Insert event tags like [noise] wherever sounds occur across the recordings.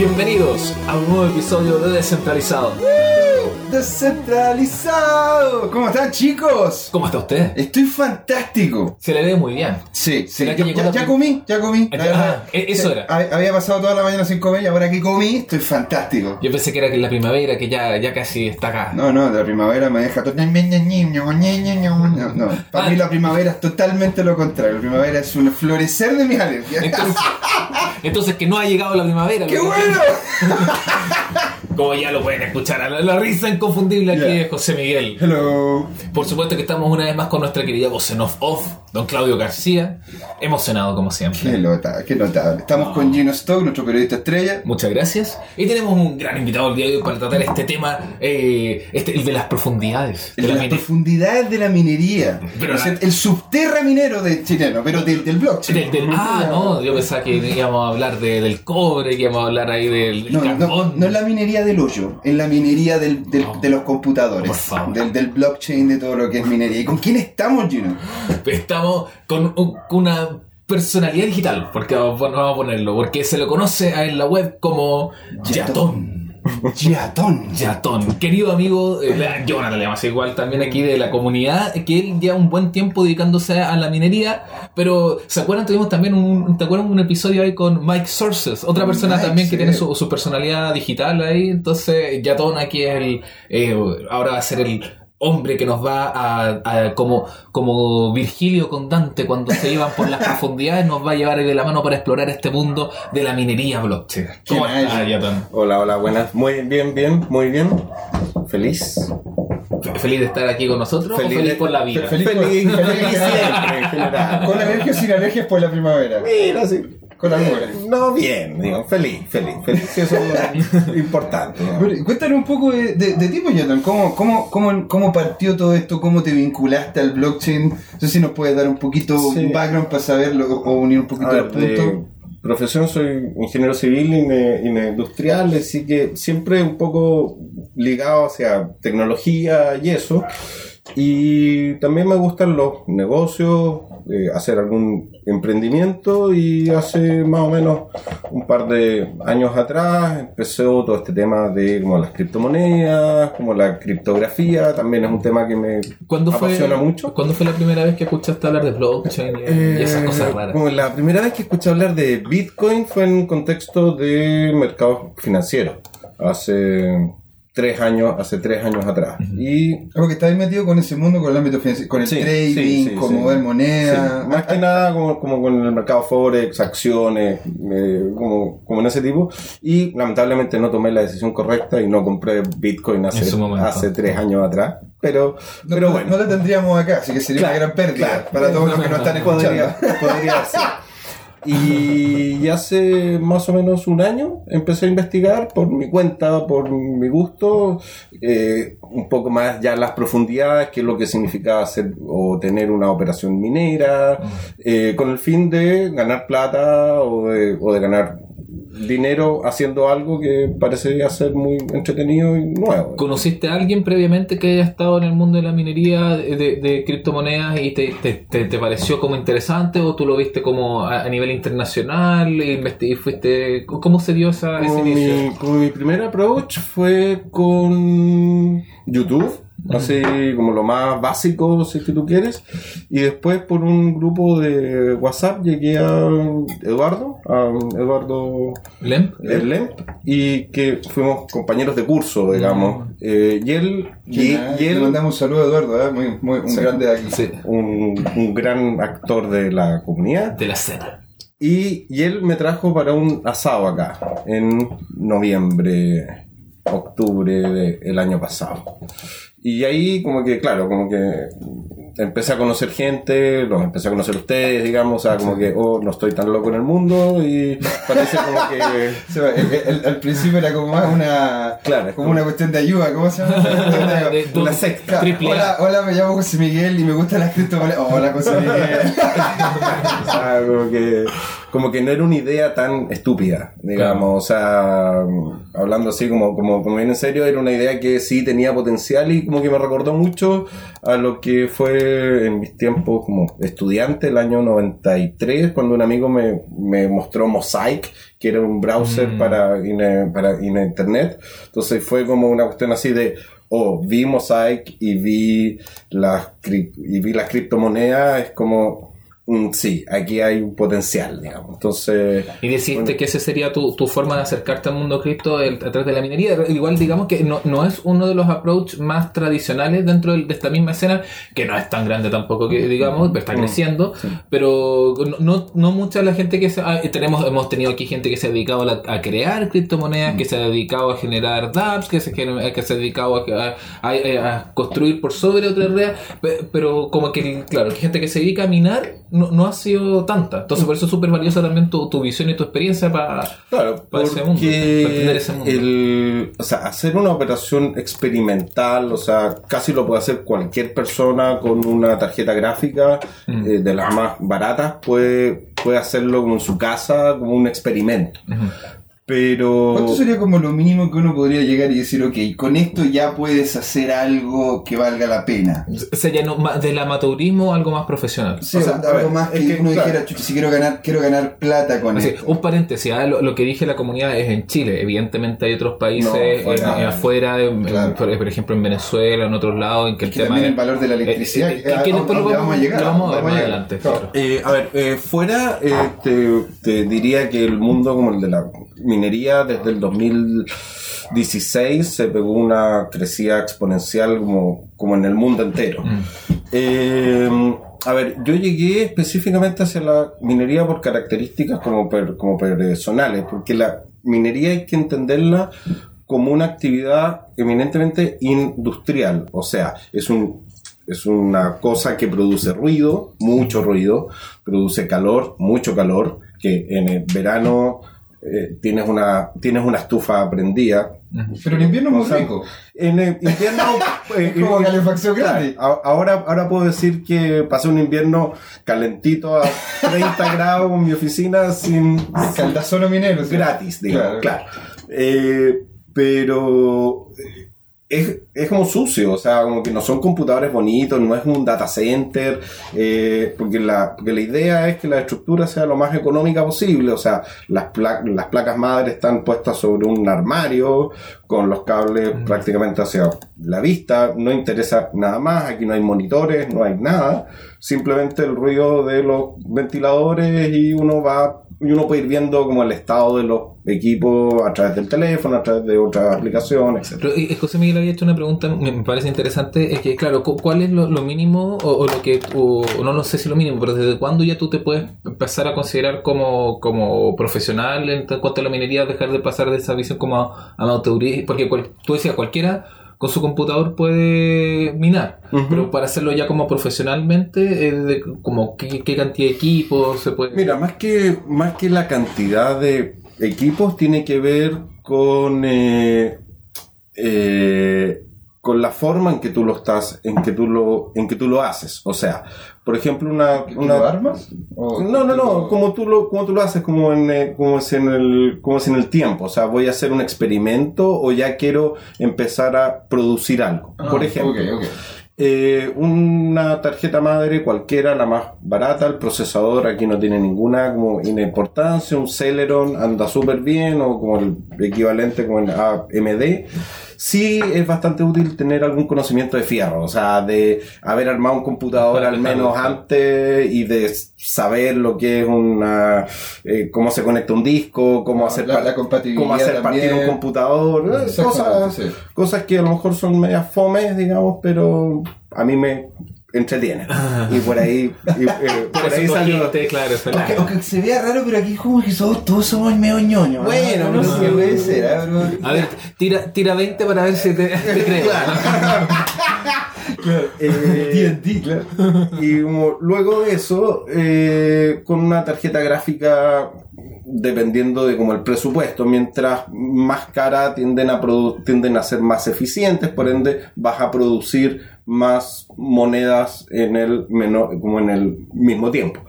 Bienvenidos a un nuevo episodio de Descentralizado. Descentralizado. ¿Cómo están chicos? ¿Cómo está usted? Estoy fantástico. Se le ve muy bien. Sí, sí. ¿Será que Ya, ya- ya comí, ya comí. Ah, La verdad. eh, eso era. hab- Había pasado toda la mañana sin comer y ahora que comí estoy fantástico. Yo pensé que era que la primavera, que ya, ya casi está acá. No, no, la primavera me deja todo. No, no. Para Ah. mí la primavera es totalmente lo contrario. La primavera es un florecer de mis alergias. Entonces, entonces que no ha llegado la primavera. ¡Qué bueno! [laughs] Como ya lo pueden escuchar, a la, la risa inconfundible aquí de José Miguel. Hello. Por supuesto que estamos una vez más con nuestra querida voz en off, off, don Claudio García. Emocionado como Qué siempre. notable, qué notable. Estamos con Gino Stock, nuestro periodista estrella. Muchas gracias. Y tenemos un gran invitado el día de hoy para tratar este tema, eh, este, el de las profundidades. El de de la las profundidades de la minería. Pero la- el subterra minero de chileno, pero del, del del- ah, no, yo pensaba que íbamos a hablar de- del cobre, que íbamos a hablar ahí del No, no, carbón. no es la minería del hoyo, es la minería del, No. de los computadores, Por favor. Del, del blockchain, de todo lo que es minería. ¿Y con quién estamos, Gino? Estamos con un- con una personalidad digital, porque vamos, a ponerlo, porque se lo conoce en la web como Yatón. Yatón. Yatón, querido amigo, eh, Jonathan le llama igual también aquí de la comunidad, que él lleva un buen tiempo dedicándose a la minería, pero ¿se acuerdan? Tuvimos también un, ¿te acuerdan un episodio ahí con Mike Sources, otra persona Mike, también que sí. tiene su, su personalidad digital ahí, entonces Yatón aquí es el, eh, ahora va a ser el hombre que nos va a, a- como, como Virgilio con Dante cuando se iban por las [laughs] profundidades, nos va a llevar de la mano para explorar este mundo de la minería blockchain. Hola, hola, buenas. Muy bien, bien, muy bien. Feliz. ¿Feliz de estar aquí con nosotros o feliz por la vida? Feliz, Feliz, feliz siempre, en general. Con alergias sin alergias por la primavera. Mira, sí. Con algunas. No, bien, digo, feliz, feliz, feliz. Eso es importante. Pero, Cuéntanos un poco de, de, de ti, pues, Yatón. ¿Cómo, cómo, cómo, ¿Cómo partió todo esto? ¿Cómo te vinculaste al blockchain? No sé si nos puedes dar un poquito Sí. background para saberlo o unir un poquito los puntos. profesión soy ingeniero civil y ne- y industrial, así que siempre un poco ligado hacia tecnología y eso. Y también me gustan los negocios, eh, hacer algún emprendimiento y hace más o menos un par de años atrás empezó todo este tema de como las criptomonedas, como la criptografía, también es un tema que me ¿Cuándo fue, apasiona mucho. ¿Cuándo fue la primera vez que escuchaste hablar de blockchain y, y esas Eh, cosas raras? Como la primera vez que escuché hablar de Bitcoin fue en un contexto de mercados financieros. Hace tres años, hace tres años atrás. Y Algo que estáis metido con ese mundo, con el ámbito financiero, con el Sí, trading, sí, sí, con sí. mover moneda. sí, más que nada como, como con el mercado Forex, acciones, eh, como, como en ese tipo. Y lamentablemente no tomé la decisión correcta y no compré Bitcoin hace, hace tres años atrás. Pero, No, pero no- bueno. no la tendríamos acá, así que sería Claro, una gran pérdida claro. para todos los que nos están escuchando. Podría, podría ser. [laughs] Y hace más o menos un año empecé a investigar por mi cuenta, por mi gusto, eh, un poco más ya las profundidades, qué es lo que significa hacer o tener una operación minera, eh, con el fin de ganar plata o de, o de ganar dinero haciendo algo que parecería ser muy entretenido y nuevo. ¿Conociste a alguien previamente que haya estado en el mundo de la minería de, de- de criptomonedas y te, te- te- te pareció como interesante o tú lo viste como a, a nivel internacional e y fuiste cómo se dio esa, ese inicio? mi, como mi primer approach fue con YouTube, así como lo más básico, si es que tú quieres. Y después por un grupo de WhatsApp llegué a Eduardo, a Eduardo ¿Lem? Lemp, y que fuimos compañeros de curso, digamos. Eh, y él, y, Y, y le él mandamos un saludo a Eduardo, ¿eh? muy, muy, un Sí. grande de aquí. Sí, un, un gran actor de la comunidad. de la escena. Y, y él me trajo para un asado acá, en noviembre, octubre del año pasado. Y ahí como que, claro, como que empecé a conocer gente, los empecé a conocer ustedes, digamos, o sea, como que, oh, no estoy tan loco en el mundo y parece como que... [laughs] O sea, el- el- al principio era como más una, Claro, es como una cuestión de ayuda, ¿cómo se llama? [laughs] Una- De- de- Una secta. Hola, hola, me llamo José Miguel y me gustan las criptomonedas. Hola, José Miguel. o [laughs] sea, como que como que no era una idea tan estúpida, digamos, o sea, hablando así como, como, como bien en serio, era una idea que sí tenía potencial y como que me recordó mucho a lo que fue en mis tiempos como estudiante, el año 93, cuando un amigo me, me mostró Mosaic, que era un browser Mm. para, in- para in- internet, entonces fue como una cuestión así de, oh, vi Mosaic y vi las, y vi las criptomonedas, es como, sí, aquí hay un potencial, digamos. Entonces, Y decidiste que esa sería tu, tu forma de acercarte al mundo cripto a través de la minería. Igual digamos que no, no es uno de los approach más tradicionales dentro del- de esta misma escena, que no es tan grande tampoco que digamos, pero está creciendo, pero no, no, mucha la gente que se, ah, tenemos, hemos tenido aquí gente que se ha dedicado a, la- a crear criptomonedas, que se ha dedicado a generar dApps, que se, que se ha dedicado a, a- a- a construir por sobre otra red, pe- pero como que, claro, que gente que se dedica a minar no, no ha sido tanta. Entonces por eso es súper valiosa también tu, tu visión y tu experiencia para... Claro, Para ese mundo, porque para entender ese mundo. el, o sea, hacer una operación experimental, o sea, casi lo puede hacer cualquier persona con una tarjeta gráfica Mm. eh, de las más baratas, puede, puede hacerlo como en su casa, como un experimento. Pero... ¿Cuánto sería como lo mínimo que uno podría llegar y decir, ok, con esto ya puedes hacer algo que valga la pena? Sería no- del amateurismo algo más profesional. Sí, O sea, algo ver, más que, es que, uno claro. dijera, si quiero ganar, quiero ganar plata con Así, esto. un paréntesis, ah, lo, lo que dije la comunidad es en Chile. Evidentemente hay otros países No, en- afuera. en- afuera, en- en- Claro. por, por ejemplo en Venezuela, en otros lados, en que el que tema también es- el valor de la electricidad, Eh, eh, que- que a- después a- lo vamos, a llegar, lo vamos a ver más llegar. adelante. Claro. Eh, a ver, eh, fuera eh, te, te diría que el mundo como el de la minería desde el 2016 se pegó una crecida exponencial como, como en el mundo entero. Mm. Eh, a ver, yo llegué específicamente hacia la minería por características como, per- como personales, porque la minería hay que entenderla como una actividad eminentemente industrial, o sea, es un es una cosa que produce ruido, mucho ruido, produce calor, mucho calor, que en el verano eh, tienes una tienes una estufa prendida. Pero en invierno es muy O sea, rico. En invierno [laughs] eh, Es como eh, calefacción grande. Ahora, ahora puedo decir que pasé un invierno calentito a 30 [laughs] grados en mi oficina sin Caldazono minero. sí. gratis, digamos, Claro. claro. Eh, pero eh, es, es como sucio, o sea, como que no son computadores bonitos, no es un data center, eh, porque, la, porque la idea es que la estructura sea lo más económica posible, o sea, las, pla- las placas madres están puestas sobre un armario con los cables prácticamente hacia la vista, no interesa nada más, aquí no hay monitores, no hay nada, simplemente el ruido de los ventiladores y uno va y uno puede ir viendo como el estado de los equipos a través del teléfono, a través de otras aplicaciones, etc. Pero eh, José Miguel había hecho una pregunta, me parece interesante, es que claro, cu- ¿cuál es lo, mínimo o, lo que no lo sé si lo mínimo, pero desde cuándo ya tú te puedes empezar a considerar como, como profesional en cuanto a la minería, dejar de pasar de esa visión como amateurismo, porque cual- tú decías, cualquiera con su computador puede minar, pero para hacerlo ya como profesionalmente, eh, de- como qué, qué cantidad de equipos se puede... Mira, más que, más que la cantidad de equipos tiene que ver con, eh, eh, con la forma en que tú lo estás, en que tú lo, en que tú lo haces. O sea, por ejemplo, una, ¿Tú una armas? ¿O No, no, no, lo- como tú lo, como tú lo haces, como en, eh, como es en el, como es en el tiempo. O sea, voy a hacer un experimento o ya quiero empezar a producir algo. Ah, por ejemplo, eh, una tarjeta madre cualquiera, la más barata, el procesador aquí no tiene ninguna como importancia, un Celeron anda súper bien o como el equivalente con el AMD. Sí es bastante útil tener algún conocimiento de fierro, o sea, de haber armado un computador [laughs] al menos antes y de saber lo que es una, eh, cómo se conecta un disco, cómo hacer, La- cómo hacer partir un computador, cosas, sí. cosas que a lo mejor son medias fomes, digamos, pero a mí me entretienen. Y por ahí, y, [laughs] eh, por Por ahí salió. claro, Aunque, aunque se vea raro, pero aquí como que todos, todos somos medio ñoños. Bueno, no sé qué puede ser, ¿ah? A ver, tira, tira 20 para ver si te, te creo. [laughs] Eh, [laughs] claro. y como luego de eso, eh, con una tarjeta gráfica, dependiendo de como el presupuesto, mientras más cara tienden a, produ- tienden a ser más eficientes, por ende vas a producir más monedas en el menor, como en el mismo tiempo.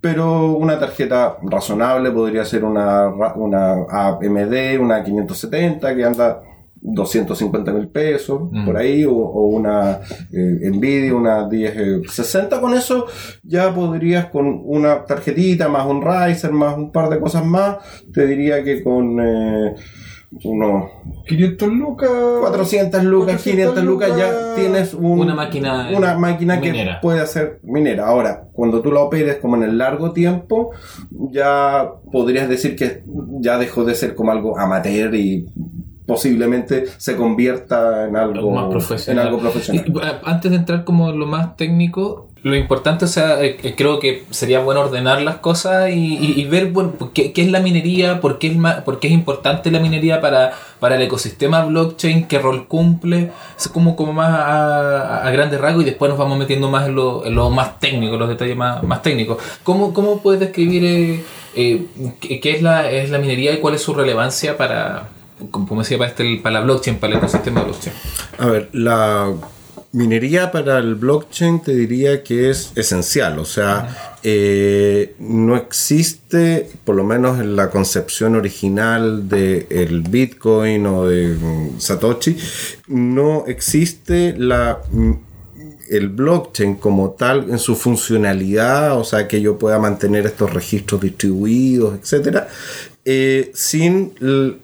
Pero una tarjeta razonable podría ser una, una AMD, una 570 que anda 250 mil pesos por ahí, o, o una eh, Nvidia, una 1060. Con eso ya podrías con una tarjetita más un Riser más un par de cosas más, te diría que con eh, unos 500 lucas. 400 lucas, 500 lucas ya tienes un- Una máquina una máquina que minera. puede hacer minera. Ahora, cuando tú la operes como en el largo tiempo, ya podrías decir que ya dejó de ser como algo amateur y posiblemente se convierta en algo, algo más profesional. En algo profesional. Y, eh, antes de entrar como en lo más técnico, lo importante, o sea, eh, eh, creo que sería bueno ordenar las cosas y, y- y ver bueno, qué, qué es la minería, por qué es, ma- por qué es importante la minería para, para el ecosistema blockchain, qué rol cumple, es como, como más a, a grandes rasgos y después nos vamos metiendo más en lo, en lo más técnico, los detalles más, más técnicos. ¿Cómo, cómo puedes describir eh, eh, qué, es, la, es la minería y cuál es su relevancia para, como decía, para, este, para la blockchain, para el ecosistema blockchain? A ver, la minería para el blockchain te diría que es esencial, o sea, eh, no existe, por lo menos en la concepción original del Bitcoin o de mm, Satoshi, no existe la mm, el blockchain como tal en su funcionalidad, o sea, que yo pueda mantener estos registros distribuidos, etcétera, eh, sin,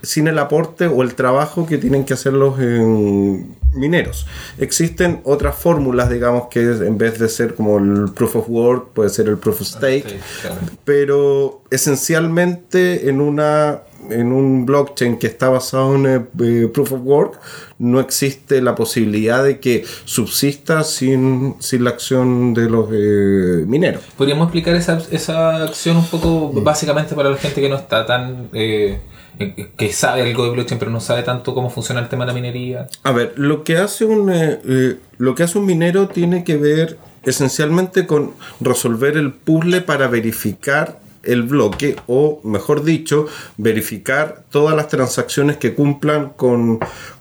sin el aporte o el trabajo que tienen que hacer los eh, mineros. Existen otras fórmulas, digamos, que en vez de ser como el proof of work, puede ser el proof of stake, claro. pero esencialmente en una en un blockchain que está basado en eh, proof of work no existe la posibilidad de que subsista sin, sin la acción de los eh, mineros. ¿Podríamos explicar esa, esa acción un poco básicamente para la gente que no está tan... eh, eh, que sabe algo de blockchain pero no sabe tanto cómo funciona el tema de la minería? A ver, lo que hace un eh, eh, lo que hace un minero tiene que ver esencialmente con resolver el puzzle para verificar el bloque o mejor dicho verificar todas las transacciones que cumplan con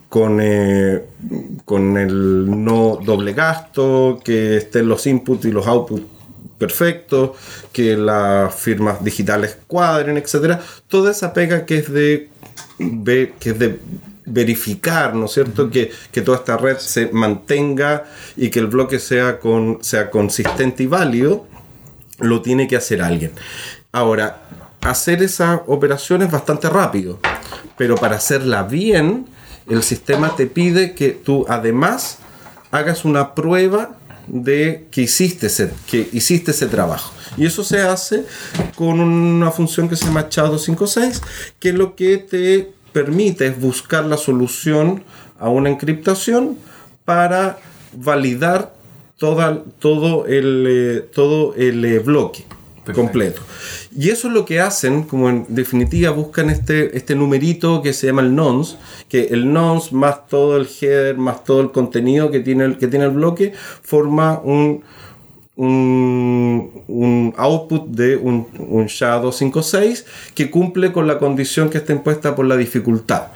con, eh, con el no doble gasto, que estén los inputs y los outputs perfectos, que las firmas digitales cuadren, etcétera. Toda esa pega que es de, que es de verificar, ¿no es cierto? que, que toda esta red se mantenga y que el bloque sea, con, sea consistente y válido, lo tiene que hacer alguien. Ahora, hacer esa operación es bastante rápido, pero para hacerla bien, el sistema te pide que tú además hagas una prueba de que hiciste ese, que hiciste ese trabajo. Y eso se hace con una función que se llama SHA-256, que lo que te permite es buscar la solución a una encriptación para validar todo el, eh, todo el eh, bloque Completo. Y eso es lo que hacen, como en definitiva buscan este, este numerito que se llama el nonce, que el nonce más todo el header, más todo el contenido que tiene el, que tiene el bloque, forma un, un, un output de un, un SHA-256 que cumple con la condición que está impuesta por la dificultad.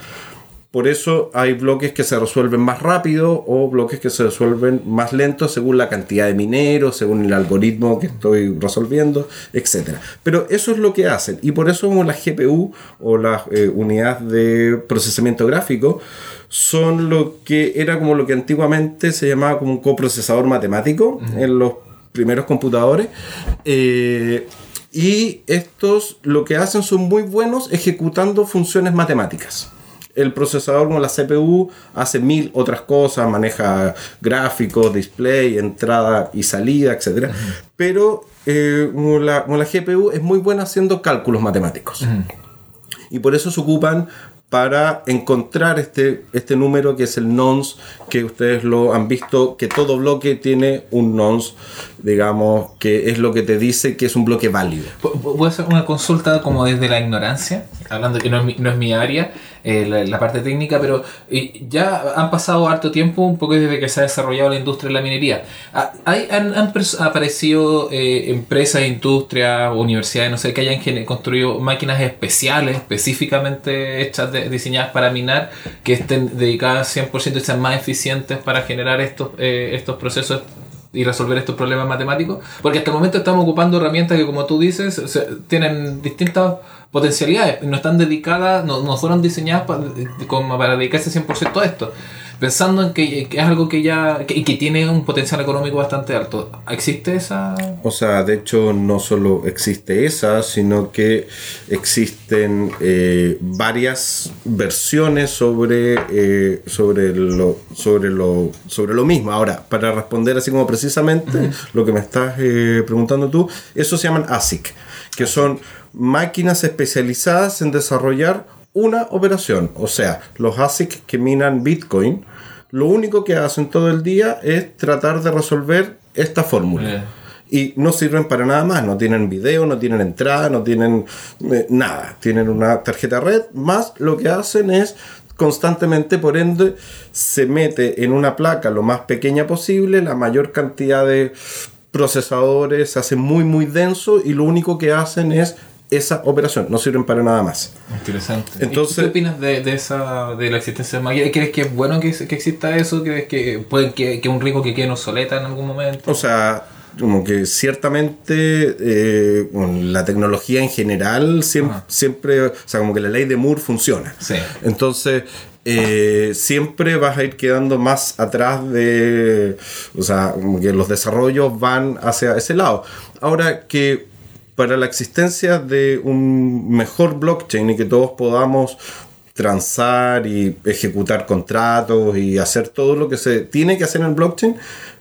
Por eso hay bloques que se resuelven más rápido o bloques que se resuelven más lento según la cantidad de mineros, según el algoritmo que estoy resolviendo, etc. Pero eso es lo que hacen. Y por eso las GPU o las eh, unidades de procesamiento gráfico son lo que era como lo que antiguamente se llamaba como un coprocesador matemático en los primeros computadores. Eh, y estos lo que hacen son muy buenos ejecutando funciones matemáticas. El procesador como la CPU hace mil otras cosas, maneja gráficos, display, entrada y salida, etc. Pero eh, como la, como la GPU es muy buena haciendo cálculos matemáticos. Y por eso se ocupan para encontrar este, este número que es el nonce, que ustedes lo han visto, que todo bloque tiene un nonce, digamos, que es lo que te dice que es un bloque válido. ¿Pu- pu- ¿Puedo hacer una consulta como desde la ignorancia? hablando que no es mi, no es mi área, eh, la, parte técnica, pero ya han pasado harto tiempo, un poco desde que se ha desarrollado la industria de la minería. Ah, Hay, han, han aparecido eh, empresas, industrias, universidades, no sé, que hayan construido máquinas especiales, específicamente hechas, de- diseñadas para minar, que estén dedicadas 100% y sean más eficientes para generar estos, eh, estos procesos y resolver estos problemas matemáticos, porque hasta el momento estamos ocupando herramientas que, como tú dices, se- tienen distintas potencialidades, no están dedicadas, no, no fueron diseñadas pa- como para dedicarse 100% a esto, pensando en que, que es algo que ya, que, y que tiene un potencial económico bastante alto. ¿Existe esa...? O sea, de hecho no solo existe esa, sino que existen eh, varias versiones sobre, eh, sobre, lo, sobre, lo, sobre lo mismo. Ahora, para responder así como precisamente lo que me estás eh, preguntando tú, eso se llaman ASIC, que son máquinas especializadas en desarrollar una operación. O sea, los ASIC que minan Bitcoin, lo único que hacen todo el día es tratar de resolver esta fórmula Eh. y no sirven para nada más. No tienen video, no tienen entrada, no tienen eh, nada. Tienen una tarjeta red, más lo que hacen es constantemente, por ende, se mete en una placa lo más pequeña posible, la mayor cantidad de procesadores, se hace muy muy denso y lo único que hacen es esa operación, no sirven para nada más. Interesante. Entonces- ¿Y ¿Qué opinas de, de esa de la existencia de máquinas? ¿Crees que es bueno que, que exista eso? ¿Crees que puede que, que un rico que quede obsoleta en algún momento? O sea, como que ciertamente eh, bueno, la tecnología en general siempre, siempre, o sea, como que la ley de Moore funciona. Sí. Entonces, eh, siempre vas a ir quedando más atrás de, o sea, como que los desarrollos van hacia ese lado. Ahora que para la existencia de un mejor blockchain y que todos podamos transar y ejecutar contratos y hacer todo lo que se tiene que hacer en el blockchain,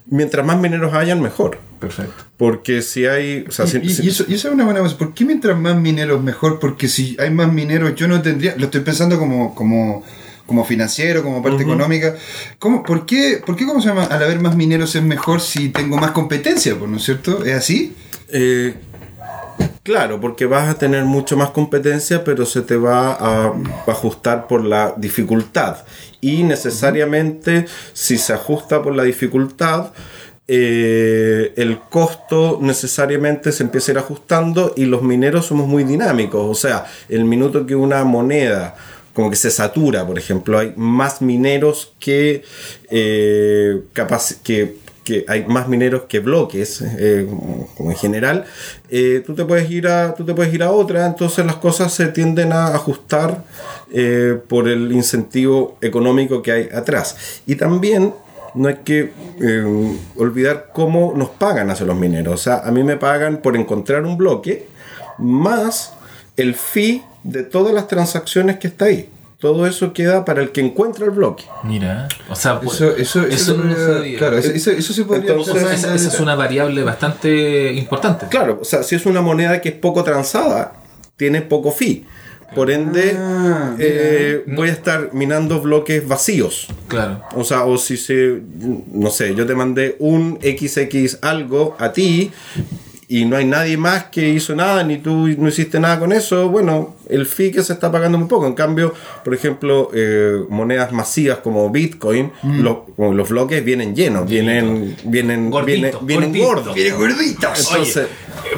mientras más mineros hayan, mejor. Perfecto. Porque si hay... O sea, si- y, si- y eso, y eso es una buena cosa. ¿Por qué mientras más mineros mejor? Porque si hay más mineros, yo no tendría. Lo estoy pensando como, como, como financiero, como parte económica. ¿Cómo, por, qué, ¿Por qué, cómo se llama? Al haber más mineros es mejor si tengo más competencia, pues, ¿no es cierto? ¿Es así? Eh, claro, porque vas a tener mucho más competencia, pero se te va a ajustar por la dificultad. Y necesariamente, si se ajusta por la dificultad, eh, el costo necesariamente se empieza a ir ajustando y los mineros somos muy dinámicos. O sea, el minuto que una moneda como que se satura, por ejemplo, hay más mineros que, eh, que, que hay más mineros que bloques, eh, como, en general, eh, tú, te puedes ir a, tú te puedes ir a otra, entonces las cosas se tienden a ajustar eh, por el incentivo económico que hay atrás. Y también no hay que olvidar cómo nos pagan hacia los mineros. O sea, a mí me pagan por encontrar un bloque más el fee de todas las transacciones que está ahí. Todo eso queda para el que encuentra el bloque. Mira, o sea, pues, Eso, eso, eso no lo podría-. Claro, eso, eso, eso sí podría Entonces, o sea, ser- esa, esa es una variable bastante importante. Claro, o sea, si es una moneda que es poco transada, tiene poco fee. Por ende, Ah, eh, voy a estar minando bloques vacíos. Claro. O sea, o si se, no sé, yo te mandé un XX algo a ti y no hay nadie más que hizo nada, ni tú no hiciste nada con eso, bueno, el fee que se está pagando muy poco. En cambio, por ejemplo, eh, monedas masivas como Bitcoin, lo- como los bloques vienen llenos, vienen, vienen, Gordito, vienen, vienen gordito. gordos. Viene gorditos. Entonces,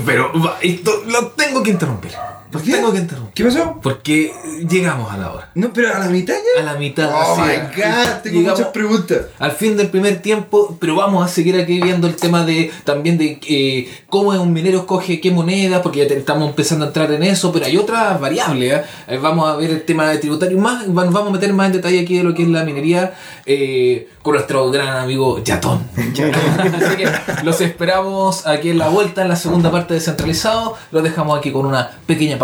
Pero va, esto lo tengo que interrumpir. Lo qué? tengo que interrumpir. ¿Qué pasó? Porque llegamos a la hora. No, pero a la mitad ya. A la mitad. Oh my god, tengo llegamos muchas preguntas. Al fin del primer tiempo, pero vamos a seguir aquí viendo el tema de también de eh, cómo un minero escoge qué moneda, porque ya estamos empezando a entrar en eso, pero hay otras variables. ¿eh? Eh, Vamos a ver el tema de tributario más, nos vamos a meter más en detalle aquí de lo que es la minería eh, con nuestro gran amigo Yatón. [laughs] Así que los esperamos aquí en la vuelta, en la segunda parte de Descentralizado. Los dejamos aquí con una pequeña pausa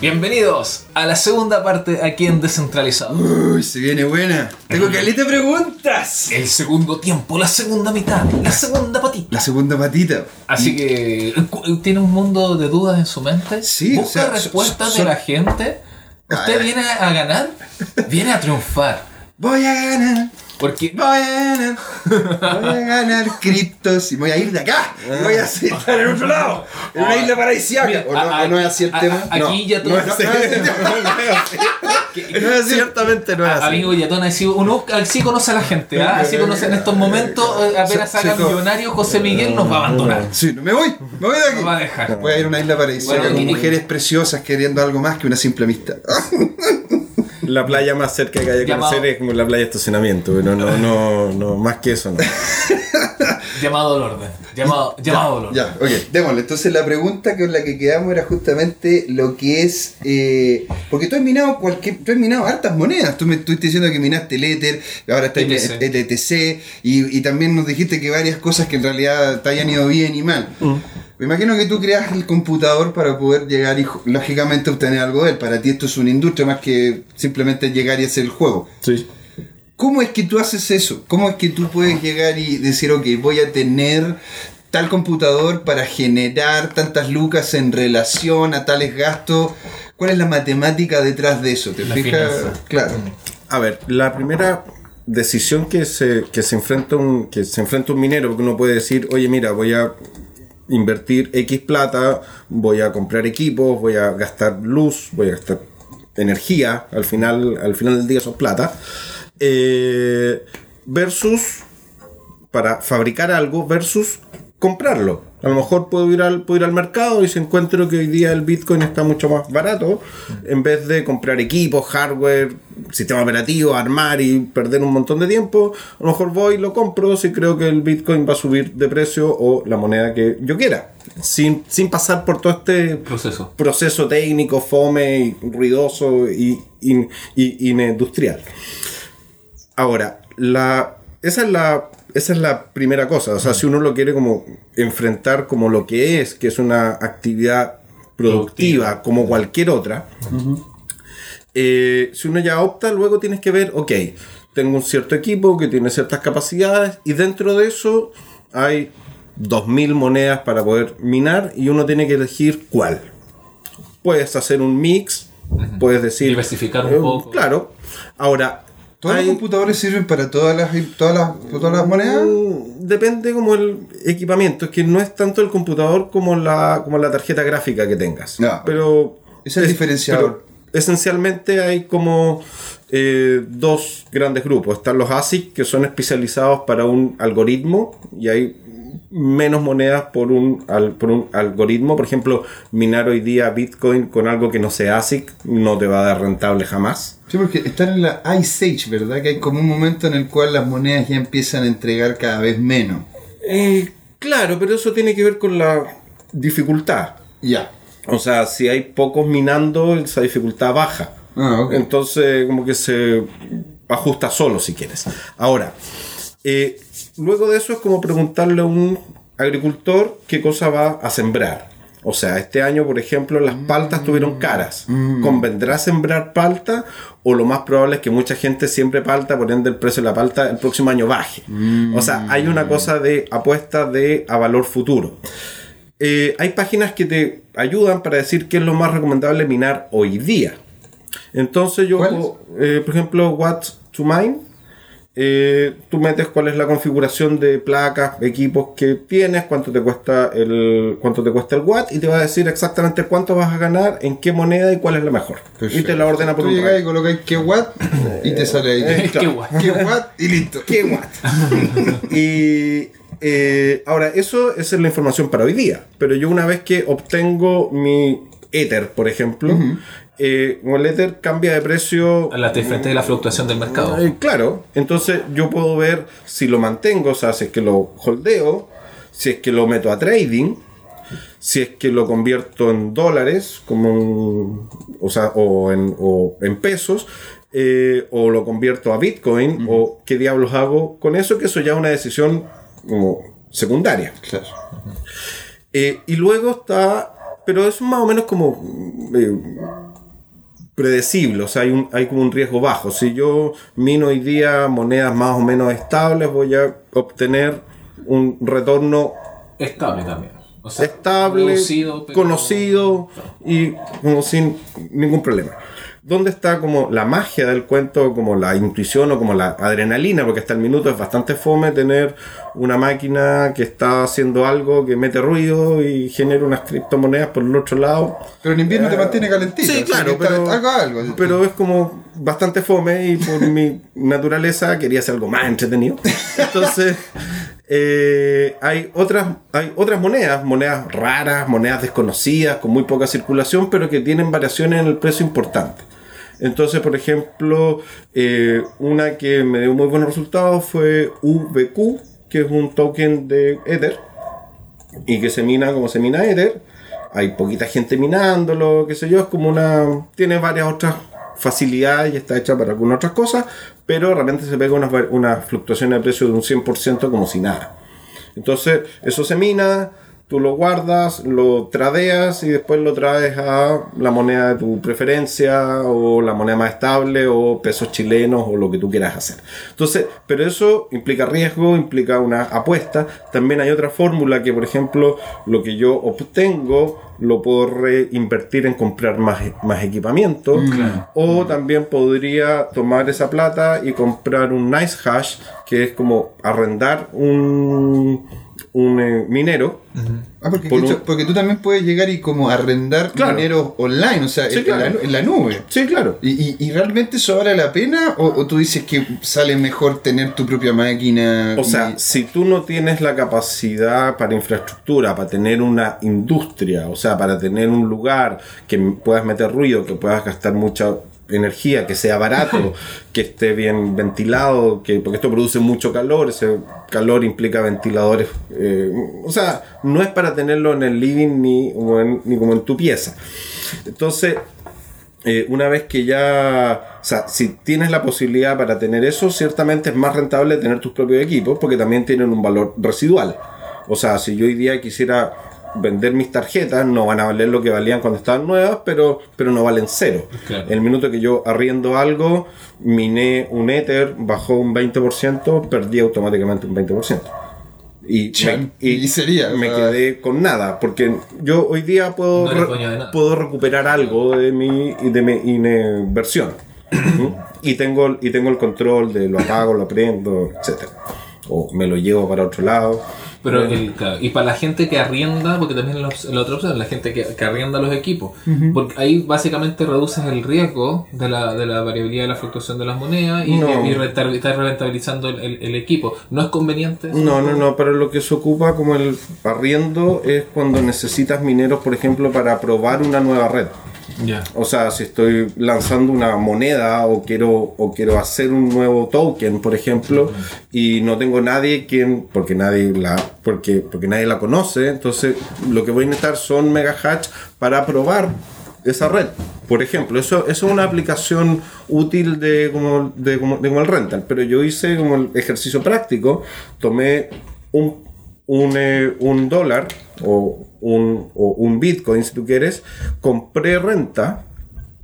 Bienvenidos a la segunda parte aquí en Descentralizado. Uy, se viene buena. Tengo caleta de preguntas. El segundo tiempo, la segunda mitad, la segunda patita. La segunda patita. Así que, ¿tiene un mundo de dudas en su mente? Sí, ¿Busca o sea, respuestas so- de so- la gente? ¿Usted viene a ganar? [laughs] ¿Viene a triunfar? Voy a ganar. Porque Voy a ganar. Voy a ganar criptos y voy a ir de acá. Y voy a estar [laughs] en otro lado. En una isla paradisíaca. Mira, ¿O no, a- o no es así el a- tema? a- aquí ya no, todo- no, es. No. [laughs] Ciertamente no es así. Amigo Yatón, así, uno así conoce a la gente, ¿ah? así conoce en estos momentos, eh, apenas se- millonario, José Miguel nos va a abandonar. Sí, no, me voy. Me voy de aquí. Nos va a dejar. Voy a ir a una isla paradisíaca Bueno, con mujeres preciosas queriendo algo más que una simple amistad. [laughs] La playa más cerca que hay que Llamado- conocer es como la playa de estacionamiento, pero no, no, no, más que eso no. [laughs] Llamado al orden. Llamado, llamado al orden. Ya, ok, démosle. Entonces la pregunta con la que quedamos era justamente lo que es... eh, porque tú has minado cualquier, tú has minado hartas monedas. Tú me estuviste diciendo que minaste el Ether, ahora está el ETC, y, y también nos dijiste que varias cosas que en realidad te hayan ido bien y mal. Me imagino que tú creas el computador para poder llegar y lógicamente obtener algo de él. Para ti esto es una industria más que simplemente llegar y hacer el juego. Sí. ¿Cómo es que tú haces eso? ¿Cómo es que tú puedes llegar y decir, ok, voy a tener tal computador para generar tantas lucas en relación a tales gastos? ¿Cuál es la matemática detrás de eso? ¿Te La fijas? finanza. Claro. A ver, la primera decisión que se, que se enfrenta un, que se enfrenta un minero, porque uno puede decir, oye mira, voy a invertir X plata, voy a comprar equipos, voy a gastar luz, voy a gastar energía, al final, al final del día son plata, eh, versus para fabricar algo versus comprarlo. A lo mejor puedo ir al, puedo ir al mercado y si encuentro que hoy día el Bitcoin está mucho más barato, en vez de comprar equipos, hardware, sistema operativo, armar y perder un montón de tiempo, a lo mejor voy y lo compro si creo que el Bitcoin va a subir de precio o la moneda que yo quiera, sin, sin pasar por todo este Proceso. proceso técnico, fome, y ruidoso y, y, y- industrial. Ahora, la, esa, es la, esa es la primera cosa. O sea, si uno lo quiere como enfrentar como lo que es, que es una actividad productiva, como cualquier otra, eh, si uno ya opta, luego tienes que ver, ok, tengo un cierto equipo que tiene ciertas capacidades y dentro de eso hay 2.000 monedas para poder minar y uno tiene que elegir cuál. Puedes hacer un mix, puedes decir... Diversificar un eh, poco. Claro. Ahora, ¿Todos hay- los computadores sirven para todas las, todas las, todas las monedas? Mm, Depende como el equipamiento, es que no es tanto el computador como la, como la tarjeta gráfica que tengas. No. Pero Es el diferenciador. Esencialmente hay como eh, dos grandes grupos. Están los ASIC, que son especializados para un algoritmo, y hay menos monedas por un, al- por un algoritmo. Por ejemplo, minar hoy día Bitcoin con algo que no sea ASIC no te va a dar rentable jamás. Sí, porque están en la Ice Age, ¿verdad? Que hay como un momento en el cual las monedas ya empiezan a entregar cada vez menos. Eh, claro, pero eso tiene que ver con la dificultad. Ya. O sea, si hay pocos minando, esa dificultad baja. Ah. Entonces, como que se ajusta solo si quieres. Ahora, eh, luego de eso es como preguntarle a un agricultor qué cosa va a sembrar. O sea, este año, por ejemplo, las paltas estuvieron caras. ¿Convendrá sembrar palta? O lo más probable es que mucha gente siempre palta, por ende el precio de la palta el próximo año baje. O sea, hay una cosa de apuesta de a valor futuro. Eh, hay páginas que te ayudan para decir qué es lo más recomendable minar hoy día. Entonces yo, eh, por ejemplo, What to Mine, eh, tú metes cuál es la configuración de placas, equipos que tienes, cuánto te cuesta el cuánto te cuesta el watt y te va a decir exactamente cuánto vas a ganar, en qué moneda y cuál es la mejor. Y te la ordena por Tú un llegas y colocáis qué watt y te sale ahí. Eh, Claro. qué watt. Qué watt y listo. ¿Qué watt? [laughs] y eh, ahora, eso esa es la información para hoy día. Pero yo una vez que obtengo mi Ether, por ejemplo, eh, como el Ether cambia de precio. A la diferencia de la fluctuación del mercado. Eh, claro, entonces yo puedo ver si lo mantengo, o sea, si es que lo holdeo, si es que lo meto a trading, si es que lo convierto en dólares, como un- o, sea, o, en, o en pesos, eh, o lo convierto a Bitcoin, o qué diablos hago con eso, que eso ya es una decisión como secundaria. Claro. Eh, y luego está, pero es más o menos como eh, predecible, o sea, hay, un, hay como un riesgo bajo. Si yo mino hoy día monedas más o menos estables, voy a obtener un retorno Estable también. O sea, estable, reducido, pero- conocido y como sin ningún problema. ¿Dónde está como la magia del cuento, como la intuición o como la adrenalina? Porque hasta el minuto es bastante fome tener una máquina que está haciendo algo que mete ruido y genera unas criptomonedas por el otro lado. Pero en invierno te mantiene calentito. Eh, Sí, claro, está- pero, haga algo. pero es como bastante fome y por mi naturaleza quería hacer algo más entretenido. Entonces, [laughs] eh, hay, otras, hay otras monedas, monedas raras, monedas desconocidas, con muy poca circulación, pero que tienen variaciones en el precio importantes. Entonces, por ejemplo, eh, una que me dio muy buenos resultados fue UBQ, que es un token de Ether y que se mina como se mina Ether. Hay poquita gente minándolo, qué sé yo, es como una. Tiene varias otras facilidades y está hecha para algunas otras cosas, pero realmente se pega unas, unas fluctuaciones de precio de un 100% como si nada. Entonces, eso se mina, tú lo guardas, lo tradeas y después lo traes a la moneda de tu preferencia o la moneda más estable o pesos chilenos o lo que tú quieras hacer. Entonces, pero eso implica riesgo, implica una apuesta. También hay otra fórmula que, por ejemplo, lo que yo obtengo lo puedo reinvertir en comprar más, más equipamiento o también podría tomar esa plata y comprar un nice hash que es como arrendar un, un eh, minero Ah, porque, Por de hecho, un- porque tú también puedes llegar y como arrendar Claro. dinero online, o sea, Sí, en, claro. la, en la nube. Sí, claro. ¿Y, y, y realmente eso vale la pena? ¿O, o tú dices que sale mejor tener tu propia máquina? O sea, si tú no tienes la capacidad para infraestructura, para tener una industria, o sea, para tener un lugar que puedas meter ruido, que puedas gastar mucha energía, que sea barato, [laughs] que esté bien ventilado, que porque esto produce mucho calor, ese calor implica ventiladores, eh, o sea, no es para tenerlo en el living ni, como en- ni como en tu pieza. Entonces, eh, una vez que ya, o sea, si tienes la posibilidad para tener eso, ciertamente es más rentable tener tus propios equipos porque también tienen un valor residual. O sea, si yo hoy día quisiera vender mis tarjetas, no van a valer lo que valían cuando estaban nuevas, pero, pero no valen cero. Claro. El minuto que yo arriendo algo, miné un Ether, bajó un 20%, perdí automáticamente un 20%. Y, Chan. Y sería, o me sea- quedé con nada, porque yo hoy día puedo, No re- puedo recuperar algo de mi, de mi inversión. Y, tengo, y tengo el control de lo apago, lo prendo, etcétera O me lo llevo para otro lado. Pero el- claro, y para la gente que arrienda, porque también op- la otra opción, la gente que, que arrienda los equipos, porque ahí básicamente reduces el riesgo de la, de la variabilidad de la fluctuación de las monedas y, No. y estás rentabilizando el, el- el equipo. ¿No es conveniente? eso? No, no, no, pero lo que se ocupa como el arriendo es cuando necesitas mineros, por ejemplo, para probar una nueva red. Ya. O sea, si estoy lanzando una moneda o quiero, o quiero hacer un nuevo token, por ejemplo, y no tengo nadie quien, porque nadie la, porque, porque nadie la conoce, entonces lo que voy a necesitar son megahash para probar esa red. Por ejemplo, eso, eso es una aplicación útil de como, de, como, de como el rental, pero yo hice como el ejercicio práctico, tomé un, un, eh, un dólar o un, o un bitcoin si tú quieres, compré renta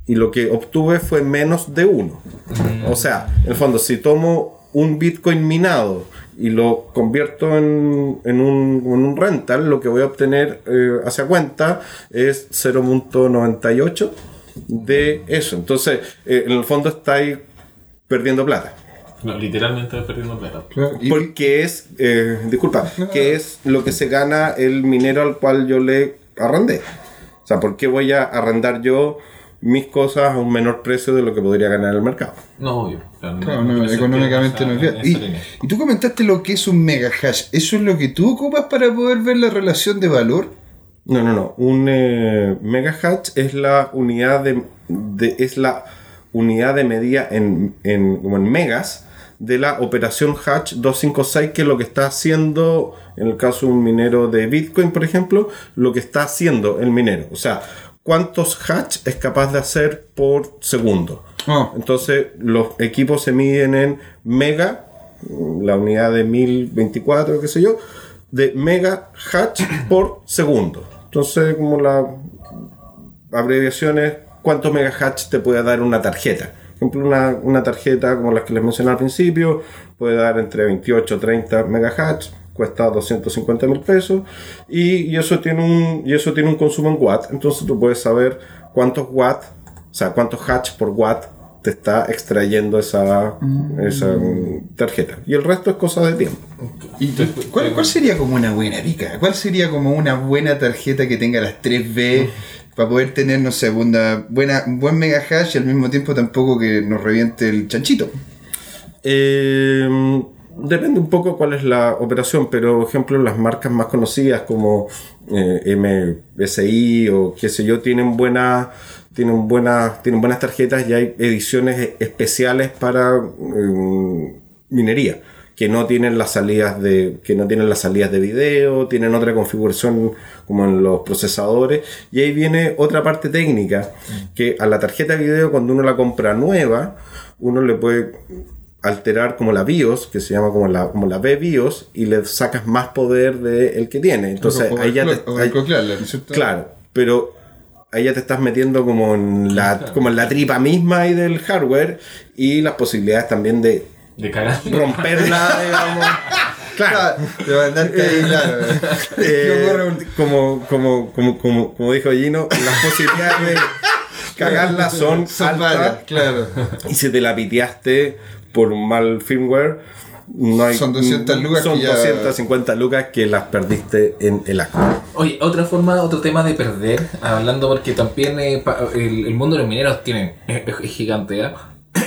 y lo que obtuve fue menos de uno. O sea, en el fondo, si tomo un bitcoin minado y lo convierto en, en, un, en un rental, lo que voy a obtener eh, hacia cuenta es 0.98 de eso. Entonces, eh, en el fondo estáis perdiendo plata. No, literalmente perdiendo plata. Claro, y- Porque es, eh, disculpa, que es lo que se gana el minero al cual yo le arrendé. O sea, ¿por qué voy a arrendar yo mis cosas a un menor precio de lo que podría ganar en el mercado? No, obvio. Claro, no, económicamente no es viable. Y, tú comentaste lo que es un mega hash. ¿Eso es lo que tú ocupas para poder ver la relación de valor? No, no, no. Un eh, megahatch es la unidad de, de- es la unidad de medida en, en, como en megas de la operación Hatch 256, que es lo que está haciendo, en el caso de un minero de Bitcoin, por ejemplo, lo que está haciendo el minero. O sea, cuántos hatch es capaz de hacer por segundo. Oh. Entonces, los equipos se miden en mega, la unidad de 1024, qué sé yo, de mega hatch por segundo. Entonces, como la abreviación es cuántos megahatch te puede dar una tarjeta. Por ejemplo, una, una tarjeta como las que les mencioné al principio puede dar entre 28 y 30 megahatch, cuesta 250 mil pesos y, y eso tiene un, y eso tiene un consumo en watt. Entonces tú puedes saber cuántos watt, o sea, cuántos hatch por watt te está extrayendo esa, esa mm, tarjeta. Y el resto es cosa de tiempo. ¿Y cuál, cuál sería como una buena pica? ¿Cuál sería como una buena tarjeta que tenga las 3B para poder tener, no sé, una buena, buen mega hash y al mismo tiempo tampoco que nos reviente el chanchito? Eh, depende un poco cuál es la operación, pero por ejemplo las marcas más conocidas como eh, MSI o qué sé yo tienen buenas tienen buenas tienen buenas tarjetas y hay ediciones especiales para eh, minería que no tienen las salidas de que no tienen las salidas de video tienen otra configuración como en los procesadores. Y ahí viene otra parte técnica que a la tarjeta de video cuando uno la compra nueva uno le puede alterar como la BIOS, que se llama como la, como la B-BIOS, y le sacas más poder del que tiene. Entonces, ahí ya claro, pero ahí ya te estás metiendo como en la, como en la tripa misma ahí del hardware y las posibilidades también de De cagar. romperla, [laughs] digamos. Claro. [laughs] Claro, de mandarte ahí, claro. Eh, [laughs] como, como, como, como, como dijo Gino, las posibilidades de cagarla son, altas. claro. Y si te la piteaste por un mal firmware, no hay, Son 200 lucas Son que ya- 250 lucas que las perdiste en el acto. Oye, otra forma, otro tema de perder, hablando porque también eh, pa- el, el mundo de los mineros tiene, es, es gigante, ¿eh?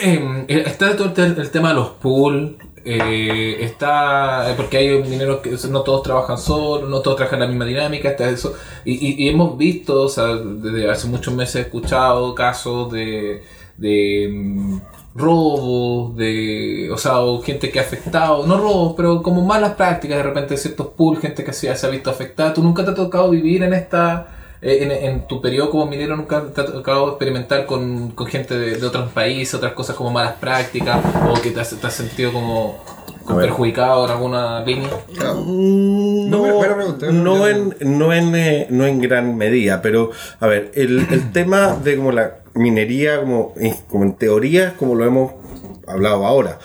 Eh, Está todo el, el tema de los pools, eh, está, porque hay mineros que no todos trabajan solos, no todos trabajan la misma dinámica, está eso, y, y- hemos visto, o sea, desde hace muchos meses he escuchado casos de, de mm, robos, de, o sea, o gente que ha afectado, no robos, pero como malas prácticas de repente ciertos pools, gente que se, se ha visto afectada. ¿Tú nunca te ha tocado vivir en esta, eh, en, en tu periodo como minero, nunca te ha tocado experimentar con, con gente de, de otros países, otras cosas como malas prácticas, o que te has, te has sentido como, perjudicado en alguna línea? Claro. No, no, en, no, en, eh, no en gran medida, pero a ver, el, el [clears throat] tema de como la minería, como, eh, como en teoría, como lo hemos hablado ahora,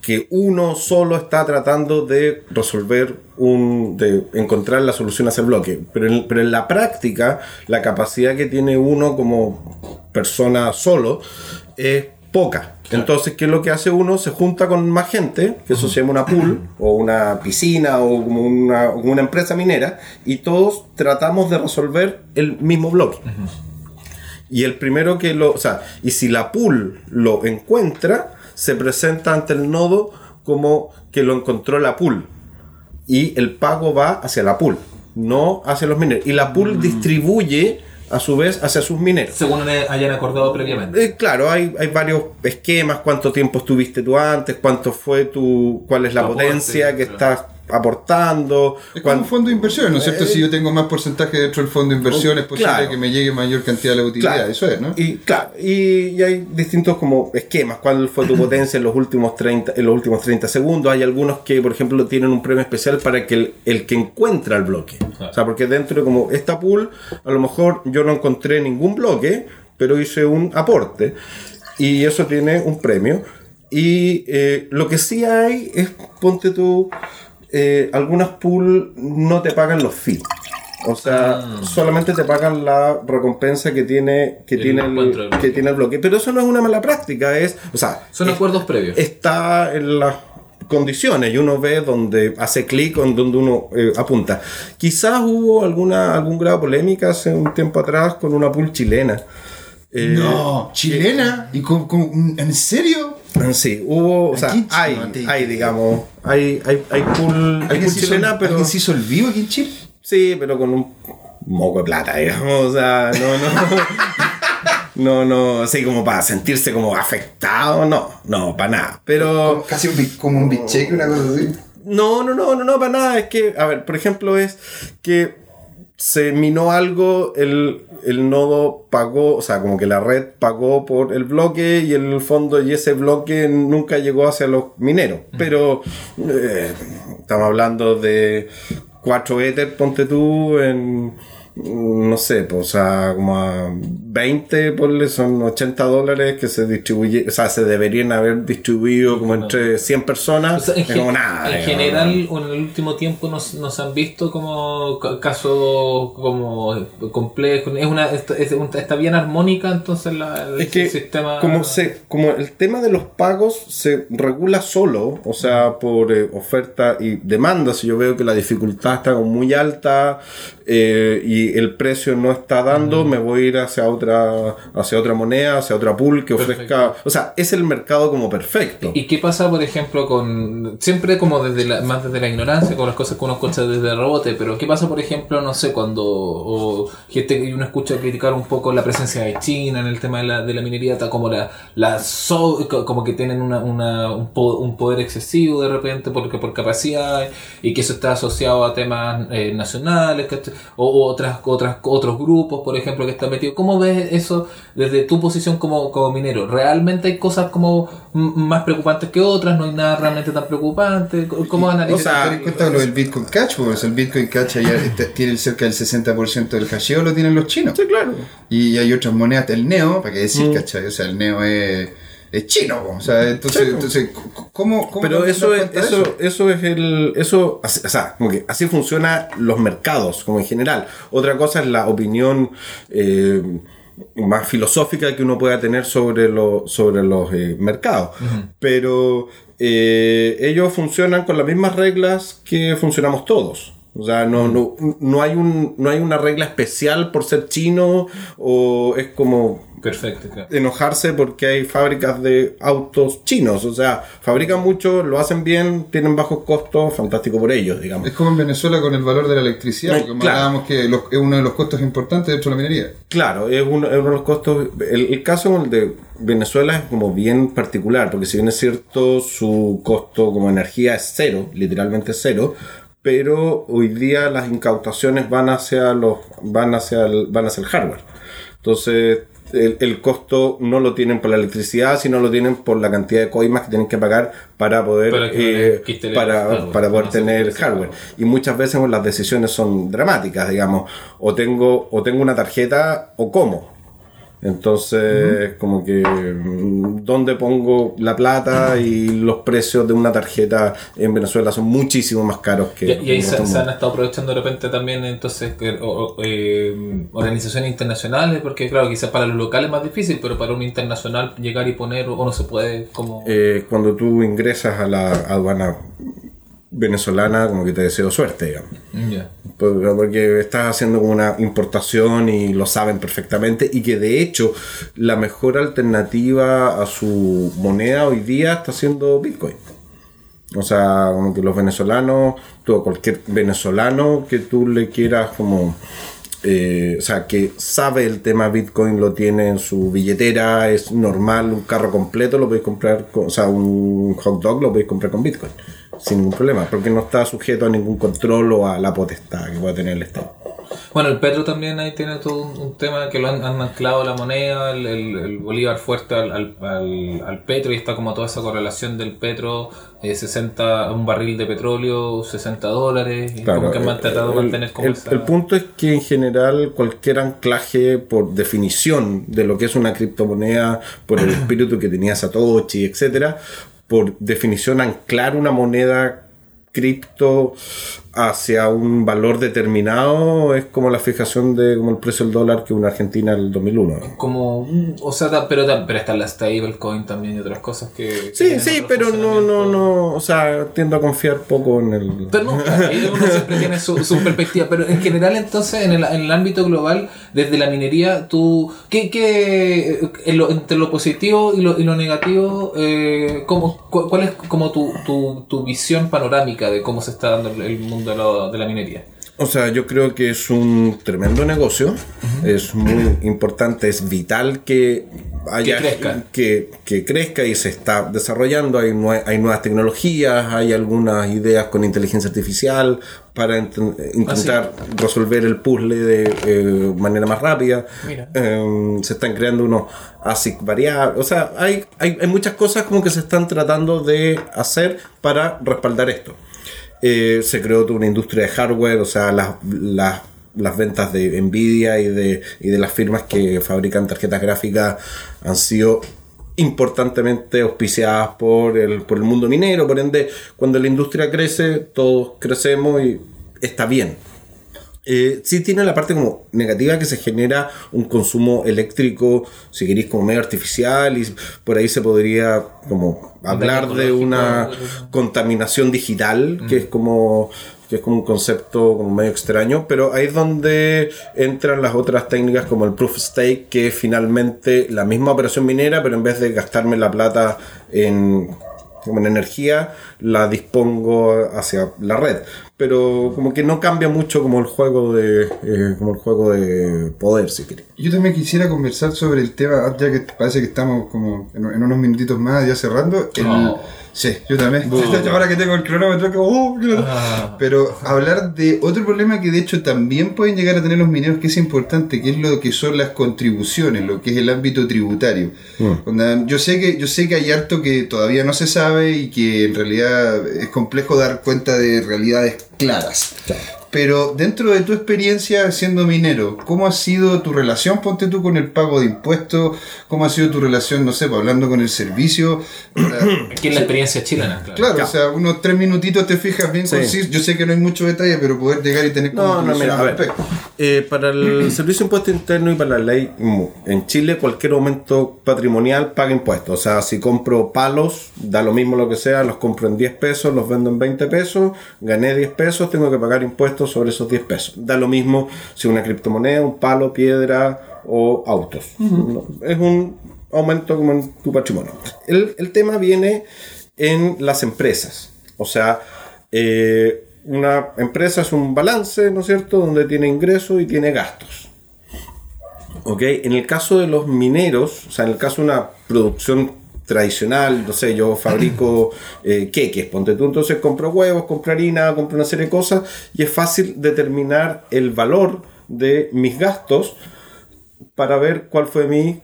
que uno solo está tratando de resolver un, de encontrar la solución a ese bloque, pero en, pero en la práctica, la capacidad que tiene uno como persona solo es poca. Entonces, ¿qué es lo que hace uno? Se junta con más gente, que eso se llama una pool, o una piscina, o como una, una empresa minera, y todos tratamos de resolver el mismo bloque. Y el primero que lo, o sea, y si la pool lo encuentra, se presenta ante el nodo como que lo encontró la pool. Y el pago va hacia la pool, no hacia los mineros. Y la pool distribuye a su vez hacia sus mineros. Según hayan acordado previamente. Eh, claro, hay, hay varios esquemas, cuánto tiempo estuviste tú antes, cuánto fue tu, cuál es la potencia que claro. estás aportando, Es como un fondo de inversiones, ¿no es cierto? Si yo tengo más porcentaje dentro del fondo de inversiones, es posible claro. que me llegue mayor cantidad de la utilidad. Claro. Eso es, ¿no? Y claro, y, y hay distintos como esquemas, cuál fue tu [clears throat] potencia en los últimos 30, en los últimos 30 segundos. Hay algunos que, por ejemplo, tienen un premio especial para que el, el que encuentra el bloque. O sea, porque dentro de como esta pool, a lo mejor yo no encontré ningún bloque, pero hice un aporte. Y eso tiene un premio. Y eh, lo que sí hay es, ponte tú, eh, algunas pool no te pagan los fees. O sea, solamente te pagan la recompensa que tiene que El tiene que tiene el bloque. Pero eso no es una mala práctica, es, o sea, Son es- acuerdos previos. está en las condiciones y uno ve donde hace clic en donde uno eh, apunta. Quizás hubo alguna algún grado de polémica hace un tiempo atrás con una pool chilena. Eh, no, chilena. ¿Y con, con- ¿En serio? Sí, hubo, o sea, hay, no te hay, digamos, hay, hay, hay pool, hay ¿Alguien pool se hizo, chilena, pero ¿Alguien se hizo el vivo aquí en Chile? sí, pero con un moco de plata, digamos. O sea, no, no. [laughs] No, no, así como para sentirse como afectado, no, no, para nada. Pero. Casi un, como un bicheque, una cosa así. No, no, no, no, no, para nada. Es que, a ver, por ejemplo, es que se minó algo, el, el nodo pagó, o sea, como que la red pagó por el bloque y en el fondo y ese bloque nunca llegó hacia los mineros. Pero eh, estamos hablando de 4 Ether, ponte tú, en no sé, pues, o sea, como a 20, ponle, son 80 dólares que se distribuye, o sea, se deberían haber distribuido como entre 100 O personas. sea, en, es gen- como nada. en general, o en el último tiempo nos, nos han visto como ca- casos como complejos. Es una, está, es un- está bien armónica entonces la, el Es que sistema. como, se, como el tema de los pagos se regula solo, o sea, por eh, oferta y demanda, si yo veo que la dificultad está muy alta eh, y el precio no está dando, me voy a ir hacia otra, hacia otra moneda, hacia otra pool que ofrezca... O sea, es el mercado como perfecto. ¿Y qué pasa, por ejemplo, con. Siempre como desde la, más desde la ignorancia, con las cosas que uno escucha desde el rebote, pero ¿qué pasa, por ejemplo, no sé, cuando. O gente que uno escucha criticar un poco la presencia de China en el tema de la, de la minería, como la. la so- como que tienen una, una, un, po- un poder excesivo de repente porque por capacidad y que eso está asociado a temas eh, nacionales o, o otras, otras, otros grupos, por ejemplo, que están metidos. ¿Cómo ves eso desde tu posición como, como minero? ¿Realmente hay cosas como más preocupantes que otras? ¿No hay nada realmente tan preocupante? ¿Cómo- ¿Cómo analizas? O sea, Ten en cuenta lo del Bitcoin Cash, pues el Bitcoin Cash ya [laughs] tiene cerca del 60% del hasheo, lo tienen los chinos. Sí, claro. Y hay otras monedas, el Neo, para qué decir, ¿cachai? O sea, el Neo es, es chino, o sea, entonces, ¿cómo, cómo Pero eso es, eso, eso es el, eso, así- o sea, como que así funcionan los mercados, como en general. Otra cosa es la opinión eh, más filosófica que uno pueda tener sobre, lo- sobre los eh, mercados. Pero eh, ellos funcionan con las mismas reglas que funcionamos todos. O sea, no, no, no, hay un, no hay una regla especial por ser chino o es como Perfecto, claro. enojarse porque hay fábricas de autos chinos. O sea, fabrican mucho, lo hacen bien, tienen bajos costos, fantástico por ellos, digamos. Es como en Venezuela con el valor de la electricidad, Eh, porque claro. hablábamos que los- es uno de los costos importantes dentro de la minería. Claro, es uno, es uno de los costos. El, el caso de Venezuela es como bien particular, porque si bien es cierto, su costo como energía es cero, literalmente cero. Pero hoy día las incautaciones van hacia los van hacia el, van hacia el hardware. Entonces, el, el costo no lo tienen por la electricidad, sino lo tienen por la cantidad de coimas que tienen que pagar para poder Para eh, para, hardware, para poder no tener hardware. Y muchas veces pues, las decisiones son dramáticas, digamos. O tengo, o tengo una tarjeta o cómo. Entonces, como que, ¿dónde pongo la plata? Y los precios de una tarjeta en Venezuela son muchísimo más caros que. Y, y ahí se, han estado aprovechando de repente también entonces que, o- o, eh, organizaciones internacionales, porque claro, quizás para los locales es más difícil, pero para un internacional llegar y poner o no se puede como... Eh, cuando tú ingresas a la aduana venezolana, como que te deseo suerte, digamos. Porque estás haciendo como una importación y lo saben perfectamente y que de hecho la mejor alternativa a su moneda hoy día está siendo Bitcoin. O sea, como que los venezolanos, tú, cualquier venezolano que tú le quieras como... eh, o sea, que sabe el tema Bitcoin, lo tiene en su billetera, es normal, un carro completo lo podéis comprar, con, o sea, un hot dog lo podéis comprar con Bitcoin, sin ningún problema, porque no está sujeto a ningún control o a la potestad que pueda tener el Estado. Bueno, el petro también ahí tiene todo un, un tema que lo han, han anclado a la moneda, el, el- el bolívar fuerte al, al, al- al petro y está como toda esa correlación del petro, eh, 60, un barril de petróleo, 60 dólares, y como que han eh, tratado de mantener como el, esa- el punto es que en general cualquier anclaje por definición de lo que es una criptomoneda, por el [coughs] espíritu que tenía Satoshi, etcétera, por definición anclar una moneda cripto hacia un valor determinado es como la fijación de como el precio del dólar que una Argentina en el 2001. como o sea pero, pero está la stablecoin también y otras cosas que que Sí, sí, pero no, no, no, o sea, tiendo a confiar poco en el... Pero no, ahí uno siempre tiene su, su perspectiva, pero en general entonces en el, en el ámbito global, desde la minería, tú, ¿qué, qué en lo- entre lo positivo y lo, y lo negativo, eh, cómo, cu- cuál es como tu, tu, tu visión panorámica de cómo se está dando el, el mundo de, la- de la minería? O sea, yo creo que es un tremendo negocio, es muy importante, es vital que haya Que crezca. que, que crezca y se está desarrollando, hay, nue- hay nuevas tecnologías, hay algunas ideas con inteligencia artificial para int- intentar resolver el puzzle de eh, manera más rápida. Eh, se están creando unos ASIC variables, o sea, hay, hay, hay muchas cosas como que se están tratando de hacer para respaldar esto. Eh, se creó una industria de hardware, o sea, las, las, las ventas de Nvidia y de, y de las firmas que fabrican tarjetas gráficas han sido importantemente auspiciadas por el, por el mundo minero, por ende, cuando la industria crece, todos crecemos y está bien. Eh, sí tiene la parte como negativa que se genera un consumo eléctrico, si queréis, como medio artificial y por ahí se podría como hablar de una contaminación digital, que es como que es como un concepto como medio extraño, pero ahí es donde entran las otras técnicas como el proof of stake, que es finalmente la misma operación minera, pero en vez de gastarme la plata en, en energía, la dispongo hacia la red. Pero como que no cambia mucho como el juego de eh, como el juego de poder, si queréis. Yo también quisiera conversar sobre el tema, ya que parece que estamos como en, en unos minutitos más ya cerrando. el- Oh. Sí, yo también. [laughs] Ahora que tengo el cronómetro, que, oh, claro. Ah. Pero hablar de otro problema que de hecho también pueden llegar a tener los mineros, que es importante, que es lo que son las contribuciones, lo que es el ámbito tributario. Onda, Yo sé que yo sé que hay harto que todavía no se sabe y que en realidad es complejo dar cuenta de realidades claras. Pero dentro de tu experiencia siendo minero, ¿cómo ha sido tu relación, ponte tú, con el pago de impuestos? ¿Cómo ha sido tu relación, no sé, pues, hablando con el servicio? [clears throat] Aquí en la experiencia chilena, claro. Claro, o sea, unos tres minutitos te fijas bien Sí. conciso. Yo sé que no hay mucho detalle, pero poder llegar y tener como No, mira, a al ver. respecto. eh, para el [clears throat] Servicio de Impuesto Interno y para la ley, en Chile cualquier aumento patrimonial paga impuestos. O sea, si compro palos, da lo mismo lo que sea, los compro en 10 pesos, los vendo en 20 pesos, gané 10 pesos, tengo que pagar impuestos sobre esos 10 pesos. Da lo mismo si una criptomoneda, un palo, piedra o autos. Es un aumento como en tu patrimonio. El, el tema viene en las empresas. O sea, eh, una empresa es un balance, ¿no es cierto?, donde tiene ingresos y tiene gastos. ¿Ok? En el caso de los mineros, o sea, en el caso de una producción tradicional, no sé, yo fabrico [laughs] eh, queques, ponte tú, entonces compro huevos, compro harina, compro una serie de cosas y es fácil determinar el valor de mis gastos para ver cuál fue mi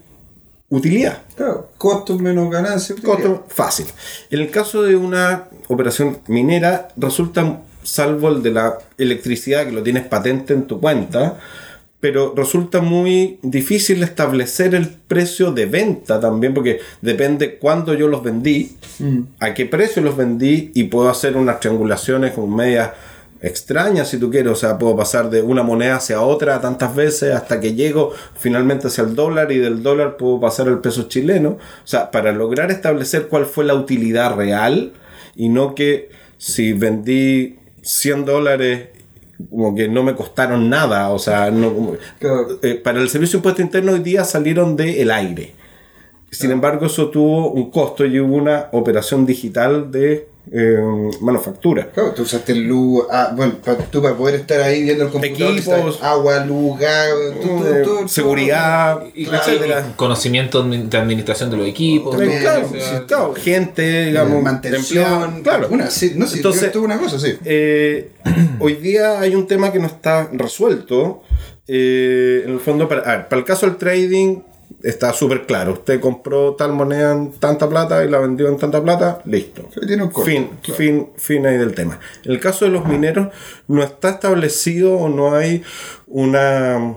utilidad. Claro, costos menos ganancias. Costo fácil. En el caso de una operación minera, resulta, salvo el de la electricidad, que lo tienes patente en tu cuenta, pero resulta muy difícil establecer el precio de venta también, porque depende cuándo yo los vendí, a qué precio los vendí, y puedo hacer unas triangulaciones con medias extrañas si tú quieres, o sea, puedo pasar de una moneda hacia otra tantas veces hasta que llego finalmente hacia el dólar y del dólar puedo pasar al peso chileno, o sea, para lograr establecer cuál fue la utilidad real y no que si vendí 100 dólares como que no me costaron nada, o sea, no, como- eh, para el servicio de impuesto interno hoy día salieron del aire. Sin embargo, eso tuvo un costo y hubo una operación digital de eh, manufactura. Claro, tú usaste luz, ah, bueno, pa- tú para poder estar ahí viendo el computador, Equipos. agua, luz, gas, todo, todo, Eh, todo, seguridad, Y, Claro. conocimiento de administración de los equipos. También, claro, sí, claro, gente, digamos, mantención, claro. una, sí, no, sí, Entonces, una cosa, sí. Eh, [clears throat] hoy día hay un tema que no está resuelto. Eh, en el fondo, para, a ver, para el caso del trading, está súper claro. Usted compró tal moneda en tanta plata y la vendió en tanta plata, listo. Tiene un fin, claro. fin, fin ahí del tema. En el caso de los mineros, no está establecido o no hay una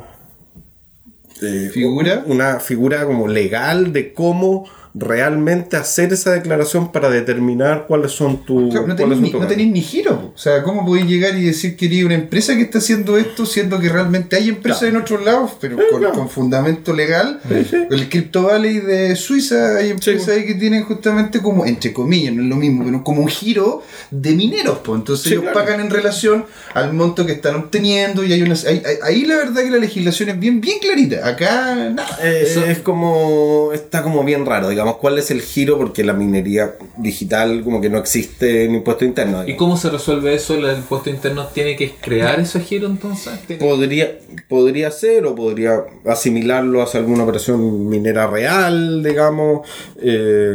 eh, ¿Figura? Una figura como legal de cómo realmente hacer esa declaración para determinar cuáles son tus Claro, no son ni, no giro. po. O sea, ¿cómo podéis llegar y decir que eres una empresa que está haciendo esto, siendo que realmente hay empresas en otros lados, pero con, claro. con fundamento legal? sí. El Crypto Valley de Suiza, hay empresas Sí. ahí que tienen justamente como, entre comillas, no es lo mismo, pero como un giro de mineros. Pues. Entonces Sí, ellos claro. pagan en relación al monto que están obteniendo y hay unas. hay- hay- ahí la verdad que la legislación es bien, bien clarita. Acá, nada. Eh, Eso- es como está como bien raro digamos digamos, ¿cuál es el giro? Porque la minería digital como que no existe en impuesto interno. ¿Y cómo se resuelve eso? ¿El impuesto interno tiene que crear ese giro entonces? ¿Tiene- Podría, podría ser o podría asimilarlo hacia alguna operación minera real, digamos. eh,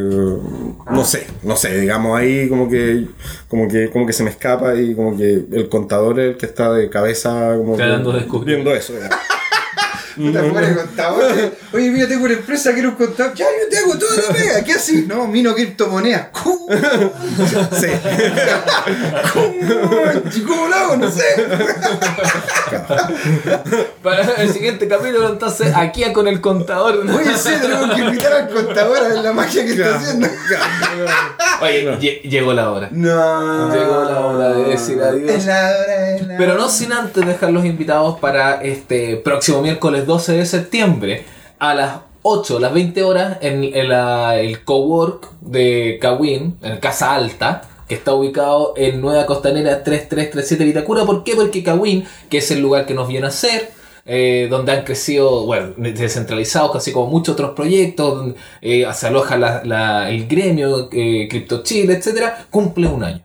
no sé, no sé, digamos ahí como que, como que, como que se me escapa y como que el contador es el que está de cabeza como que Tratando de descubrir. viendo eso. digamos. [laughs] Puta, fuera de contador. Oye, mira, tengo una empresa que era un contador. Ya, yo te hago toda la pega. ¿Qué así? No, mino criptomonedas. [laughs] ¿Cómo? Sí. ¿Cómo? ¿Cómo lo hago? No sé. [laughs] Para el siguiente capítulo, entonces, aquí a con el contador. Oye, sí, tenemos que invitar al contador a ver la magia que está haciendo. Oye, lle- llegó la hora. No. Llegó la hora de decir adiós. Es la hora, es la Pero hora. no sin antes dejar los invitados para este próximo miércoles 12 de septiembre a las 8, las 20 horas en, en la- el cowork de Kawin, en Casa Alta, que está ubicado en Nueva Costanera 3337 Vitacura. ¿Por qué? Porque Kawin, que es el lugar que nos viene a hacer, eh, donde han crecido, bueno, descentralizados, casi como muchos otros proyectos, donde eh, se aloja la- la- el gremio, eh, Crypto Chile, etcétera, cumple un año.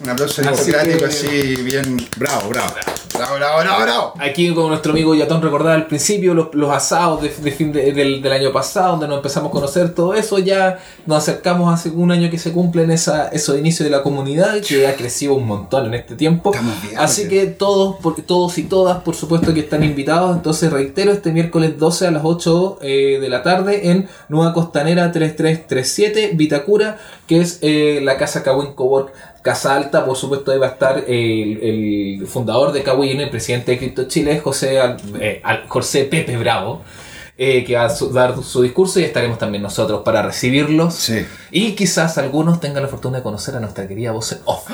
Un aplauso democrático así, bien. Bravo, bravo. Bravo, bravo, bravo, bravo. Aquí con nuestro amigo Yatón recordaba al principio los, los asados de, de fin de- del, del año pasado, donde nos empezamos a conocer todo eso, ya nos acercamos hace un año que se cumplen esa, esos inicios de la comunidad, que ha crecido un montón en este tiempo. Bien, Así que todos, porque todos y todas, por supuesto que están invitados, entonces reitero, este miércoles 12 a las 8 eh, de la tarde en Nueva Costanera 3337, Vitacura, que es eh, la casa Kawin Cowork Casa Alta, por supuesto ahí va a estar el, el fundador de Kawin, el presidente de Crypto Chile, José, eh, José Pepe Bravo, eh, que va a su- dar su discurso y estaremos también nosotros para recibirlos. Sí. Y quizás algunos tengan la fortuna de conocer a nuestra querida voz en off.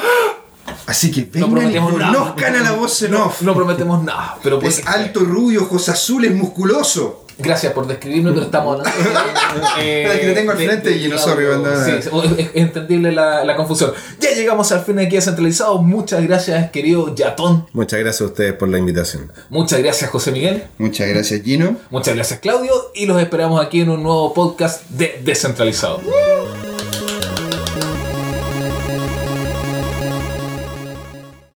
Así que No vengan y prometemos nada. conozcan a la voz en off. No prometemos nada, pero pues Es alto, rubio, ojos azules, musculoso. Gracias por describirme, pero estamos hablando. [laughs] eh, que lo tengo al frente y no banda. Sí, es entendible la, la confusión. Ya llegamos al fin aquí a Centralizado. Muchas gracias, querido Yatón. Muchas gracias a ustedes por la invitación. Muchas gracias, José Miguel. Muchas gracias, Gino. Muchas gracias, Claudio. Y los esperamos aquí en un nuevo podcast de Descentralizado.